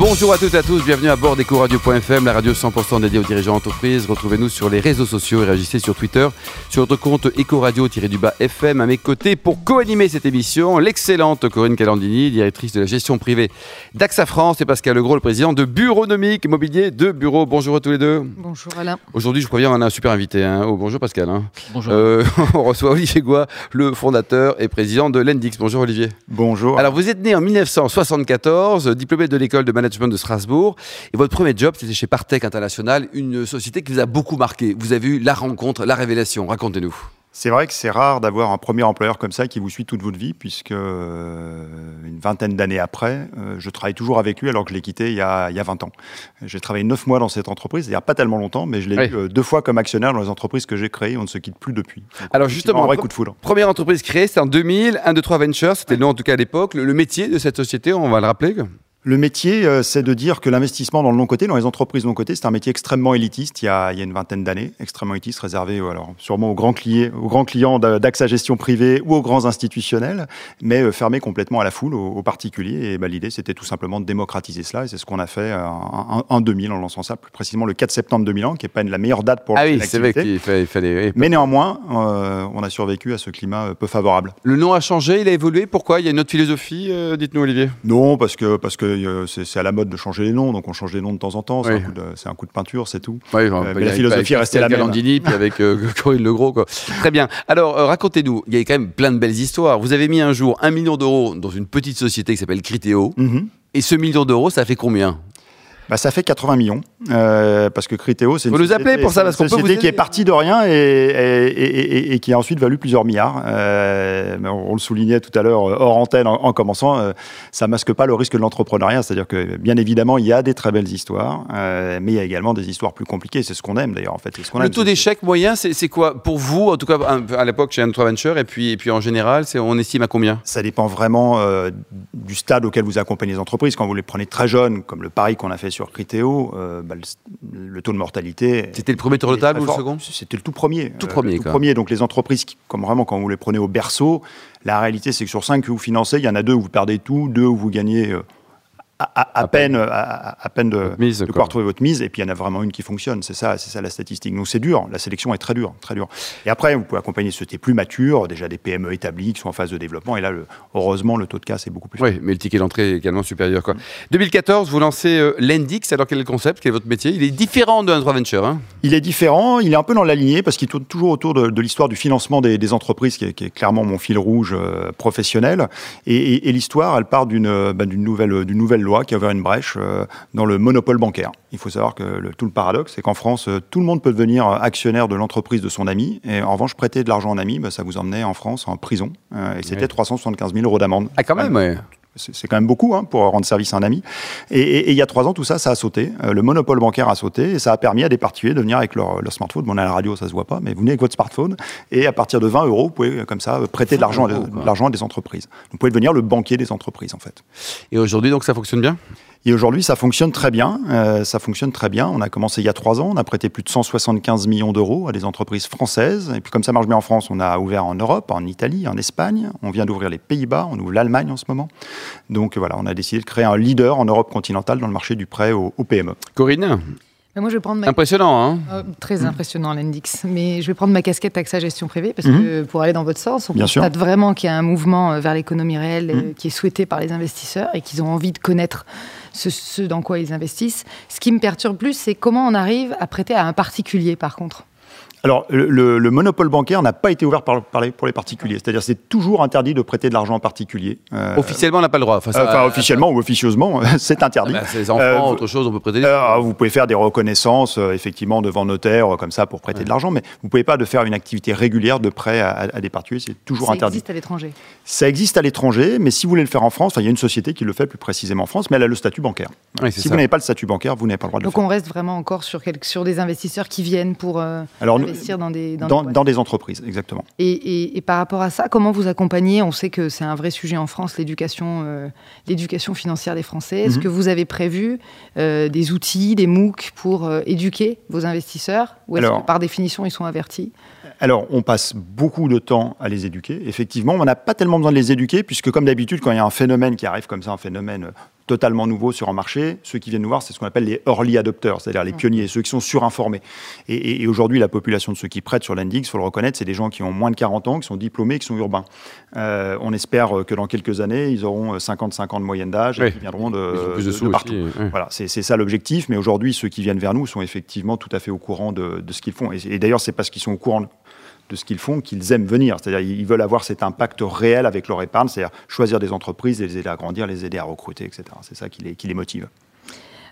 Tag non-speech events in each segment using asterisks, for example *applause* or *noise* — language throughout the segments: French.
Bonjour à toutes et à tous, bienvenue à bord d'EcoRadio.fm, la radio 100% dédiée aux dirigeants d'entreprise. Retrouvez-nous sur les réseaux sociaux et réagissez sur Twitter, sur notre compte Ecoradio-FM à mes côtés pour co-animer cette émission. L'excellente Corinne Calandini, directrice de la gestion privée d'AXA France et Pascal Legros, le président de Bureaunomique Mobilier de Bureau. Bonjour à tous les deux. Bonjour Alain. Aujourd'hui, je crois bien, on a un super invité. Hein. Oh, bonjour Pascal. hein. Bonjour. Euh, *laughs* on reçoit Olivier Goua, le fondateur et président de l'Endix. Bonjour Olivier. Bonjour. Alors, vous êtes né en 1974, diplômé de l'école de management de Strasbourg, et votre premier job, c'était chez Partech International, une société qui vous a beaucoup marqué. Vous avez eu la rencontre, la révélation. Racontez-nous. c'est vrai que c'est rare d'avoir un premier employeur comme ça qui vous suit toute votre vie, puisque euh, une vingtaine d'années après, euh, je travaille toujours avec lui alors que je l'ai quitté il y, a, il y a 20 ans. J'ai travaillé 9 mois dans cette entreprise, il n'y a pas tellement longtemps, mais je l'ai Oui. eu euh, deux fois comme actionnaire dans les entreprises que j'ai créées. On ne se quitte plus depuis. Donc, Alors, justement, un vrai pro- coup de foudre. Première entreprise créée, c'était en 2000, 1, 2, 3 Ventures, c'était le nom en tout cas à l'époque. Le, le métier de cette société, on va le rappeler. Le métier, euh, c'est de dire que l'investissement dans le non-côté, dans les entreprises non-cotées, c'est un métier extrêmement élitiste il y a, il y a une vingtaine d'années, extrêmement élitiste, réservé euh, alors, sûrement aux grands, clients, aux grands clients d'a- d'AXA Gestion Privée ou aux grands institutionnels, mais euh, fermé complètement à la foule, aux, aux particuliers. Et bah, l'idée, c'était tout simplement de démocratiser cela, et c'est ce qu'on a fait en, en- en 2000, en lançant ça plus précisément le 4 septembre 2001, qui n'est pas la meilleure date pour Ah oui, c'est vrai qu'il fa- il fallait. oui. Mais néanmoins, euh, on a survécu à ce climat peu favorable. Le nom a changé, il a évolué. Pourquoi? Il y a une autre philosophie, euh, dites-nous Olivier. Non, parce que parce que euh, c'est à la mode de changer les noms, donc on change les noms de temps en temps. C'est Oui. un, coup de- c'est un coup de peinture, c'est tout. Ouais, mais la philosophie est restée la même. Galandini, puis avec euh, *laughs* Corinne Legros. Quoi. Très bien. Alors, euh, racontez-nous, il y a quand même plein de belles histoires. Vous avez mis un jour un million d'euros dans une petite société qui s'appelle Criteo. Mhm. Et ce million d'euros, ça fait combien? Bah, ça fait 80 millions, euh, parce que Criteo, c'est une, Vous société- appelez pour ça, parce c'est une qu'on peut vous société qui est partie de rien et, et- et- et- et qui a ensuite valu plusieurs milliards. Euh, on, on le soulignait tout à l'heure euh, hors antenne en, en commençant, euh, ça masque pas le risque de l'entrepreneuriat, c'est-à-dire que bien évidemment il y a des très belles histoires, euh, mais il y a également des histoires plus compliquées. C'est ce qu'on aime d'ailleurs en fait. ce Le aime. taux d'échec moyen, c'est quoi Pour vous, en tout cas à l'époque chez Antoine Venture, et puis, et puis en général, on estime à combien? Ça dépend vraiment du stade auquel vous accompagnez les entreprises. Quand vous les prenez très jeunes, comme le pari qu'on a fait sur Criteo, euh, bah, le, le taux de mortalité. C'était le premier tour de table ou le second C'était le tout premier. Tout Euh, premier, le tout quoi. premier. Donc les entreprises, qui, comme vraiment quand vous les prenez au berceau, la réalité c'est que sur 5 que vous financez, il y en a deux où vous perdez tout, deux où vous gagnez euh, à, à- à peine, à, de, Votre mise, de pouvoir trouver votre mise. Et puis il y en a vraiment une qui fonctionne. C'est ça, c'est ça la statistique. Donc c'est dur. La sélection est très dure, très dure. Et après, vous pouvez accompagner des sociétés plus matures, déjà des PME établies qui sont en phase de développement. Et là, le- heureusement, le taux de casse est beaucoup plus. Oui, mais le ticket d'entrée est également supérieur. Quoi. 2014, vous lancez euh, l'Endix. Alors, quel est le concept? Quel est votre métier? Il est différent de 1 Venture. Hein Il est différent, il est un peu dans la lignée parce qu'il tourne toujours autour de, de l'histoire du financement des, des entreprises, qui est, qui est clairement mon fil rouge euh, professionnel. Et, et- et l'histoire, elle part d'une euh, bah, d'une nouvelle, d'une nouvelle loi qui a ouvert une brèche euh, dans le monopole bancaire. Il faut savoir que le- tout le paradoxe, c'est qu'en France, euh, tout le monde peut devenir euh, actionnaire de l'entreprise de son ami. Et en revanche, prêter de l'argent à un ami, bah, ça vous emmenait en France en prison. Et c'était Ouais. 375 000 euros d'amende. Ah, quand même, ouais. C'est quand même beaucoup hein, pour rendre service à un ami. Et, et- et il y a trois ans, tout ça, ça a sauté. Euh, le monopole bancaire a sauté et ça a permis à des particuliers de venir avec leur, leur smartphone. Bon, on est à la radio, ça se voit pas, mais vous venez avec votre smartphone et à partir de 20 euros, vous pouvez euh, comme ça prêter de l'argent à, euros, quoi. de l'argent à des entreprises. Vous pouvez devenir le banquier des entreprises, en fait. Et aujourd'hui, donc, ça fonctionne bien? Et aujourd'hui, ça fonctionne très bien. Euh, ça fonctionne très bien. On a commencé il y a trois ans. On a prêté plus de 175 millions d'euros à des entreprises françaises. Et puis, comme ça marche bien en France, on a ouvert en Europe, en Italie, en Espagne. On vient d'ouvrir les Pays-Bas. On ouvre l'Allemagne en ce moment. Donc voilà, on a décidé de créer un leader en Europe continentale dans le marché du prêt aux, aux PME. Corinne Mais moi, je vais prendre ma... Impressionnant, hein Euh, très impressionnant l'Endix, mais je vais prendre ma casquette AXA Gestion Privée parce que pour aller dans votre sens, on Bien sûr. constate vraiment qu'il y a un mouvement euh, vers l'économie réelle euh, qui est souhaité par les investisseurs et qu'ils ont envie de connaître ce, dans quoi ils investissent. Ce qui me perturbe plus, c'est comment on arrive à prêter à un particulier, par contre. Alors, le, le- le monopole bancaire n'a pas été ouvert par- par les- pour les particuliers. C'est-à-dire, c'est toujours interdit de prêter de l'argent en particulier. Euh, Officiellement, on n'a pas le droit. Enfin, ça- enfin, officiellement ou officieusement, *laughs* c'est interdit. Ah c'est les enfants, Euh, autre chose, on peut prêter. des- Euh, vous pouvez faire des reconnaissances, euh, effectivement, devant notaire, comme ça, pour prêter de l'argent, mais vous ne pouvez pas de faire une activité régulière de prêt à, à- à des particuliers, c'est toujours Ça interdit. existe à l'étranger. Ça existe à l'étranger, mais si vous voulez le faire en France, il y a une société qui le fait plus précisément en France, mais elle a le statut bancaire. Si ça. vous n'avez pas le statut bancaire, vous n'avez pas le droit de Donc le faire. on reste vraiment encore sur, des investisseurs qui viennent pour euh, Alors, dans des, dans des Dans, boîtes. dans des entreprises, exactement. Et, et- et par rapport à ça, comment vous accompagnez On sait que c'est un vrai sujet en France, l'éducation, euh, l'éducation financière des Français. Est-ce Mhm. que vous avez prévu euh, des outils, des MOOC pour euh, éduquer vos investisseurs Ou est-ce Alors- que par définition, ils sont avertis? Alors, on passe beaucoup de temps à les éduquer. Effectivement, on n'a pas tellement besoin de les éduquer, puisque comme d'habitude, quand il y a un phénomène qui arrive comme ça, un phénomène totalement nouveau sur un marché, ceux qui viennent nous voir, c'est ce qu'on appelle les early adopters, c'est-à-dire les pionniers, ceux qui sont surinformés. Et, aujourd'hui, la population de ceux qui prêtent sur l'Index, il faut le reconnaître, c'est des gens qui ont moins de 40 ans, qui sont diplômés, qui sont urbains. Euh, on espère que dans quelques années, ils auront 55 ans de moyenne d'âge et qu'ils viendront de, partout. Voilà, c'est ça l'objectif. Mais aujourd'hui, ceux qui viennent vers nous sont effectivement tout à fait au courant de, ce qu'ils font. Et, et d'ailleurs, c'est parce qu'ils sont au courant de ce qu'ils font qu'ils aiment venir. C'est-à-dire ils veulent avoir cet impact réel avec leur épargne, c'est-à-dire choisir des entreprises, les aider à grandir, les aider à recruter, etc. C'est ça qui les, qui les motive.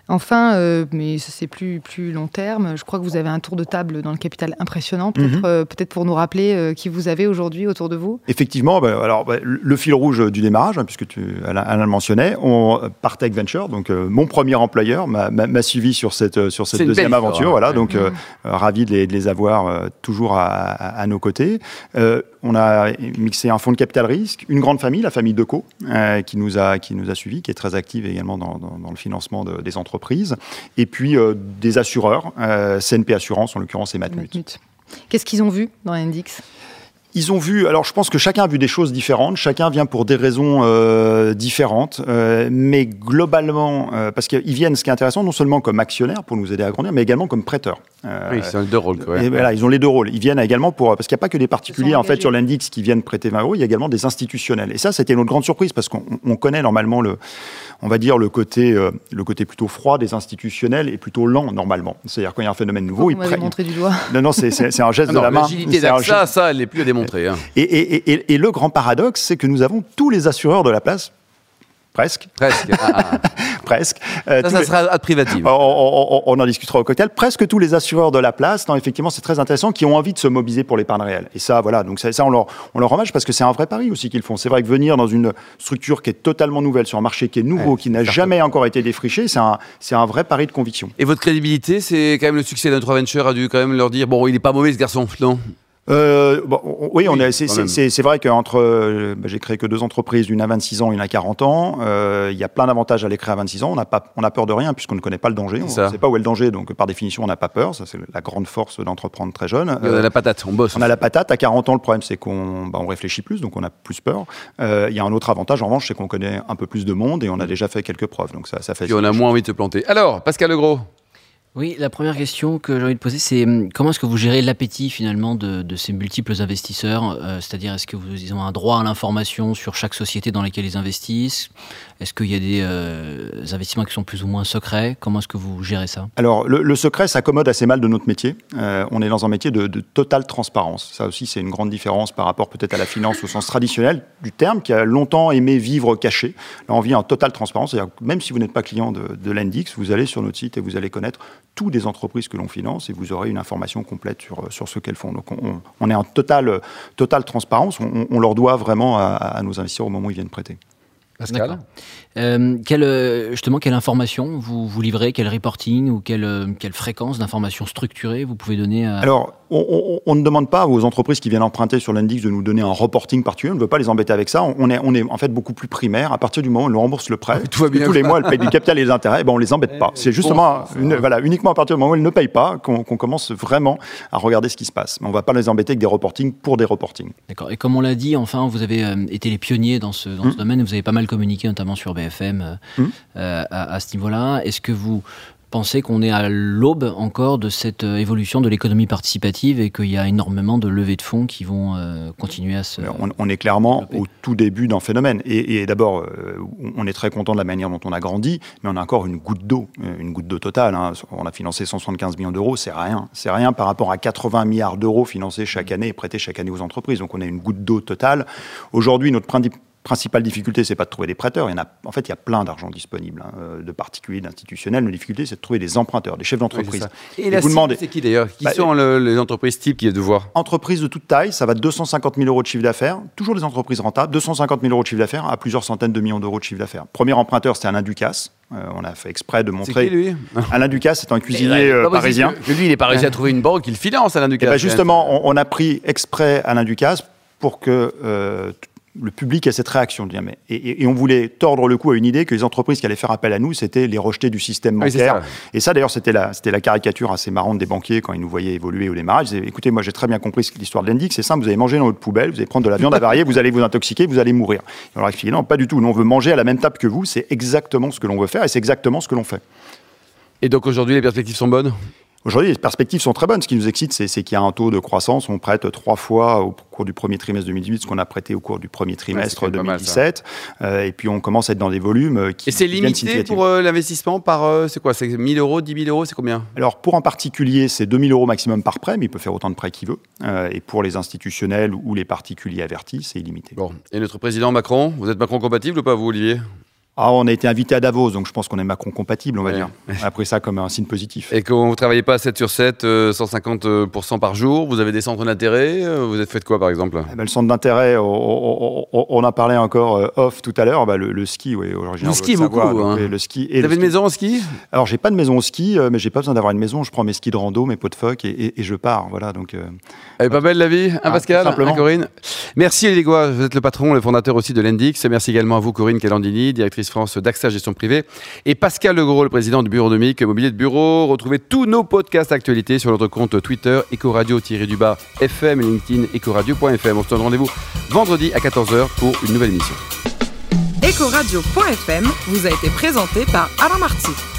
Enfin, euh, mais ça c'est plus, plus long terme, je crois que vous avez un tour de table dans le capital impressionnant. Peut-être mhm. euh, peut pour nous rappeler euh, qui vous avez aujourd'hui autour de vous Effectivement, bah, alors, bah, le fil rouge du démarrage, hein, puisque tu, Alain, le mentionnait, on, Partech Venture, donc mon premier employeur, m'a suivi sur cette, sur cette deuxième aventure. Voilà, donc mhm. ravi de les, avoir toujours à, à, nos côtés on a mixé un fonds de capital risque, une grande famille, la famille Deco, euh, qui, nous a, qui suivis, qui est très active également dans, le financement des entreprises, et puis euh, des assureurs, euh, CNP Assurance en l'occurrence et Matmut. Qu'est-ce qu'ils ont vu dans l'index ils ont vu, alors je pense que chacun a vu des choses différentes, chacun vient pour des raisons euh, différentes, euh, mais globalement, euh, parce qu'ils viennent, ce qui est intéressant, non seulement comme actionnaires pour nous aider à grandir, mais également comme prêteurs. oui, c'est les deux rôles. Quoi. Et voilà, ils ont les deux rôles. Ils viennent également pour, parce qu'il n'y a pas que des particuliers en fait sur l'index qui viennent prêter 20 euros, il y a également des institutionnels. Et ça, c'était notre grande surprise parce qu'on connaît normalement le, on va dire le côté, le côté plutôt froid des institutionnels et plutôt lent normalement. C'est-à-dire quand il y a un phénomène nouveau, ils prêtent. montrer du doigt. Non, non, c'est un geste de la main. L'agilité ça, ça, elle n'est plus à démontrer. Hein. Et, le grand paradoxe, c'est que nous avons tous les assureurs de la place Presque. Presque. Ah, ah, ah. *laughs* Presque. Euh, ça, ça sera à privative. On, en discutera au cocktail. Presque tous les assureurs de la place, non, effectivement, c'est très intéressant, qui ont envie de se mobiliser pour l'épargne réelle. Et ça, voilà. Donc ça, ça on, leur, on leur hommage parce que c'est un vrai pari aussi qu'ils font. C'est vrai que venir dans une structure qui est totalement nouvelle, sur un marché qui est nouveau, qui n'a jamais encore été défriché, c'est un, un vrai pari de conviction. Et votre crédibilité, c'est quand même le succès d'un venture a dû quand même leur dire bon, il n'est pas mauvais ce garçon, non? Euh, bon, oui, on est, c'est, vrai qu'entre, euh, bah, j'ai créé que deux entreprises, une à 26 ans, une à 40 ans. Euh, il y a plein d'avantages à les créer à 26 ans. On n'a pas, on a peur de rien puisqu'on ne connaît pas le danger. On ne sait pas où est le danger, donc par définition, on n'a pas peur. Ça, c'est la grande force d'entreprendre très jeune. on a la patate, on bosse. On a la patate. À 40 ans, le problème, c'est qu'on, bah, on réfléchit plus, donc on a plus peur. Il y a un autre avantage, en revanche, c'est qu'on connaît un peu plus de monde et on a déjà fait quelques preuves. Donc ça, ça fait. Et on a moins envie de se planter. Alors, Pascal Legros. Oui, la première question que j'ai envie de poser, c'est hum, comment est-ce que vous gérez l'appétit finalement de, ces multiples investisseurs? Euh, C'est-à-dire, est-ce que vous ont un droit à l'information sur chaque société dans laquelle ils investissent? Est-ce qu'il y a des euh, investissements qui sont plus ou moins secrets? Comment est-ce que vous gérez ça? Alors, le, secret s'accommode assez mal de notre métier. Euh, on est dans un métier de, totale transparence. Ça aussi, c'est une grande différence par rapport peut-être à la finance au sens traditionnel du terme, qui a longtemps aimé vivre caché. Là, on vit en totale transparence. C'est-à-dire même si vous n'êtes pas client de, de vous allez sur notre site et vous allez connaître toutes des entreprises que l'on finance et vous aurez une information complète sur, sur ce qu'elles font. Donc on, est en totale, totale transparence, on, leur doit vraiment à nos investisseurs au moment où ils viennent prêter. Pascal euh, quelle, euh, justement, quelle information vous, vous livrez Quel reporting ou quelle, euh, quelle fréquence d'informations structurées vous pouvez donner Alors, on, ne demande pas aux entreprises qui viennent emprunter sur l'index de nous donner un reporting particulier. On ne veut pas les embêter avec ça. On est, on est en fait beaucoup plus primaire. À partir du moment où on rembourse le prêt, tous les mois, elles payent du capital et des intérêts, ben on les embête pas. C'est justement, voilà, uniquement à partir du moment où elles ne payent pas qu'on commence vraiment à regarder ce qui se passe. Mais on ne va pas les embêter avec des reportings pour des reportings. D'accord. Et comme on l'a dit, enfin, vous avez été les pionniers dans ce, dans ce mmh. domaine. Vous avez pas mal communiqué, notamment sur BFM, euh, mmh. euh, à, à, ce niveau-là. Est-ce que vous pensez qu'on est à l'aube encore de cette euh, évolution de l'économie participative et qu'il y a énormément de levées de fonds qui vont continuer à se. On, est clairement au tout début d'un phénomène. Et, d'abord, on est très content de la manière dont on a grandi, mais on a encore une goutte d'eau, une goutte d'eau totale. Hein. On a financé 175 millions d'euros, c'est rien. C'est rien par rapport à 80 milliards d'euros financés chaque année et prêtés chaque année aux entreprises. Donc on a une goutte d'eau totale. Aujourd'hui, notre principale difficulté, c'est pas de trouver des prêteurs. Il y en a, en fait, il y a plein d'argent disponible, hein, euh, de particuliers, d'institutionnels. La difficulté, c'est de trouver des emprunteurs, des chefs d'entreprise. et, la vous demandez, c'est qui d'ailleurs? Qui bah, sont les entreprises types qui est de voir? Entreprises de toute taille, ça va de 250 000 euros de chiffre d'affaires, toujours des entreprises rentables, 250 000 euros de chiffre d'affaires à plusieurs centaines de millions d'euros de chiffre d'affaires. Premier emprunteur, c'était Alain Ducasse. Euh, on a fait exprès de montrer. Qui, lui? *laughs* Alain Ducasse, c'est un cuisinier euh, parisien. lui, il est pas réussi à trouver une banque, il finance Alain Ducasse. Ben justement, on, a pris exprès Alain Ducasse pour que le public a cette réaction. De dire, mais, et, on voulait tordre le coup à une idée que les entreprises qui allaient faire appel à nous, c'était les rejeter du système bancaire. et ça, d'ailleurs, c'était la, c'était la caricature assez marrante des banquiers quand ils nous voyaient évoluer au démarrage. Ils disaient, écoutez, moi j'ai très bien compris l'histoire de l'Indic, c'est simple, vous allez manger dans votre poubelle, vous allez prendre de la viande avariée, *laughs* vous allez vous intoxiquer, vous allez mourir. Et on leur a expliqué, non, pas du tout, nous on veut manger à la même table que vous, c'est exactement ce que l'on veut faire et c'est exactement ce que l'on fait. Et donc aujourd'hui, les perspectives sont bonnes? Aujourd'hui, les perspectives sont très bonnes. Ce qui nous excite, c'est qu'il y a un taux de croissance. On prête trois fois au cours du premier trimestre 2018 ce qu'on a prêté au cours du premier trimestre 2017. Euh, et puis, on commence à être dans des volumes euh, qui. Et c'est limité pour euh, l'investissement par. c'est quoi? C'est 1000 euros, 10 000 euros C'est combien? Alors, pour un particulier, c'est 2000 euros maximum par prêt, mais il peut faire autant de prêts qu'il veut. et pour les institutionnels ou les particuliers avertis, c'est illimité. Bon. Et notre président Macron, vous êtes Macron compatible ou pas, vous, Olivier? Ah, on a été invité à Davos, donc je pense qu'on est Macron compatible, on va dire. On a pris ça comme un signe positif. Et quand vous ne travaillez pas 7 sur 7, 150% euh, par jour, vous avez des centres d'intérêt euh, Vous êtes fait de quoi, par exemple? Eh ben, Le centre d'intérêt, on, a parlé encore euh, off tout à l'heure, bah, le, ski, oui, Le ski, beaucoup. Hein. le ski et vous avez une maison au ski? Alors, j'ai pas de maison au ski, mais j'ai pas besoin d'avoir une maison. Je prends mes skis de rando, mes pots de phoque et, je pars. Voilà, donc. Elle est pas belle la vie, hein, Pascal hein, Corinne? Merci Olivier vous êtes le patron, le fondateur aussi de l'Endix. Merci également à vous Corinne Calandini, directrice France d'AXA Gestion Privée. Et Pascal Legros, le président du bureau de MIC, Mobilier de Bureau. Retrouvez tous nos podcasts actualités sur notre compte Twitter, Ecoradio-du-bas FM, LinkedIn, Ecoradio.fm. On se donne rendez-vous vendredi à 14h pour une nouvelle émission. Ecoradio.fm vous a été présenté par Alain Marty.